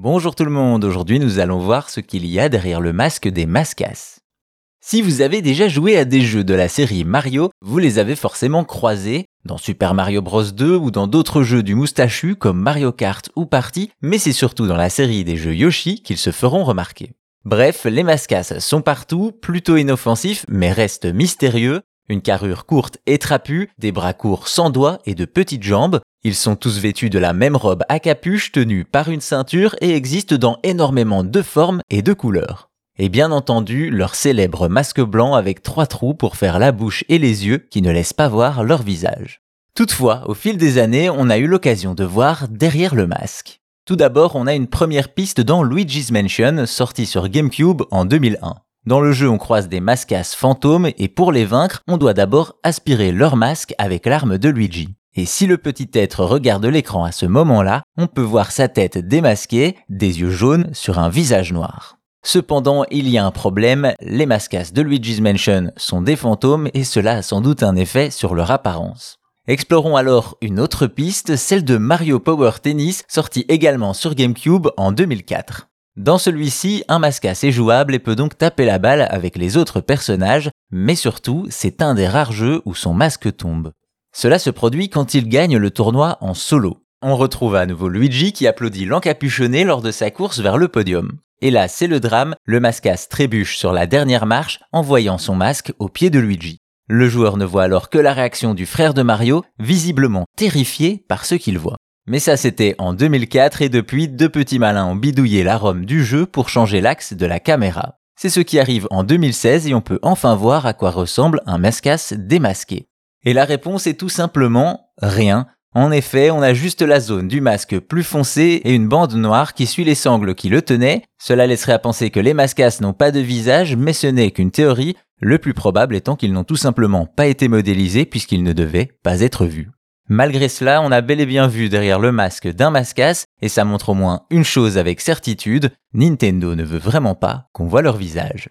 Bonjour tout le monde, aujourd'hui nous allons voir ce qu'il y a derrière le masque des mascasses. Si vous avez déjà joué à des jeux de la série Mario, vous les avez forcément croisés, dans Super Mario Bros 2 ou dans d'autres jeux du moustachu comme Mario Kart ou Party, mais c'est surtout dans la série des jeux Yoshi qu'ils se feront remarquer. Bref, les mascasses sont partout, plutôt inoffensifs mais restent mystérieux, une carrure courte et trapue, des bras courts sans doigts et de petites jambes, ils sont tous vêtus de la même robe à capuche tenue par une ceinture et existent dans énormément de formes et de couleurs. Et bien entendu, leur célèbre masque blanc avec trois trous pour faire la bouche et les yeux qui ne laissent pas voir leur visage. Toutefois, au fil des années, on a eu l'occasion de voir derrière le masque. Tout d'abord, on a une première piste dans Luigi's Mansion, sorti sur GameCube en 2001. Dans le jeu, on croise des mascasses fantômes et pour les vaincre, on doit d'abord aspirer leur masque avec l'arme de Luigi. Et si le petit être regarde l'écran à ce moment-là, on peut voir sa tête démasquée, des yeux jaunes sur un visage noir. Cependant, il y a un problème, les mascasses de Luigi's Mansion sont des fantômes et cela a sans doute un effet sur leur apparence. Explorons alors une autre piste, celle de Mario Power Tennis, sorti également sur GameCube en 2004. Dans celui-ci, un mascasse est jouable et peut donc taper la balle avec les autres personnages, mais surtout, c'est un des rares jeux où son masque tombe. Cela se produit quand il gagne le tournoi en solo. On retrouve à nouveau Luigi qui applaudit l'encapuchonné lors de sa course vers le podium. Et là, c'est le drame, le mascasse trébuche sur la dernière marche en voyant son masque au pied de Luigi. Le joueur ne voit alors que la réaction du frère de Mario, visiblement terrifié par ce qu'il voit. Mais ça c'était en 2004 et depuis, deux petits malins ont bidouillé l'arôme du jeu pour changer l'axe de la caméra. C'est ce qui arrive en 2016 et on peut enfin voir à quoi ressemble un mascasse démasqué. Et la réponse est tout simplement rien. En effet, on a juste la zone du masque plus foncé et une bande noire qui suit les sangles qui le tenaient. Cela laisserait à penser que les mascasses n'ont pas de visage, mais ce n'est qu'une théorie, le plus probable étant qu'ils n'ont tout simplement pas été modélisés puisqu'ils ne devaient pas être vus. Malgré cela, on a bel et bien vu derrière le masque d'un mascasse, et ça montre au moins une chose avec certitude, Nintendo ne veut vraiment pas qu'on voit leur visage.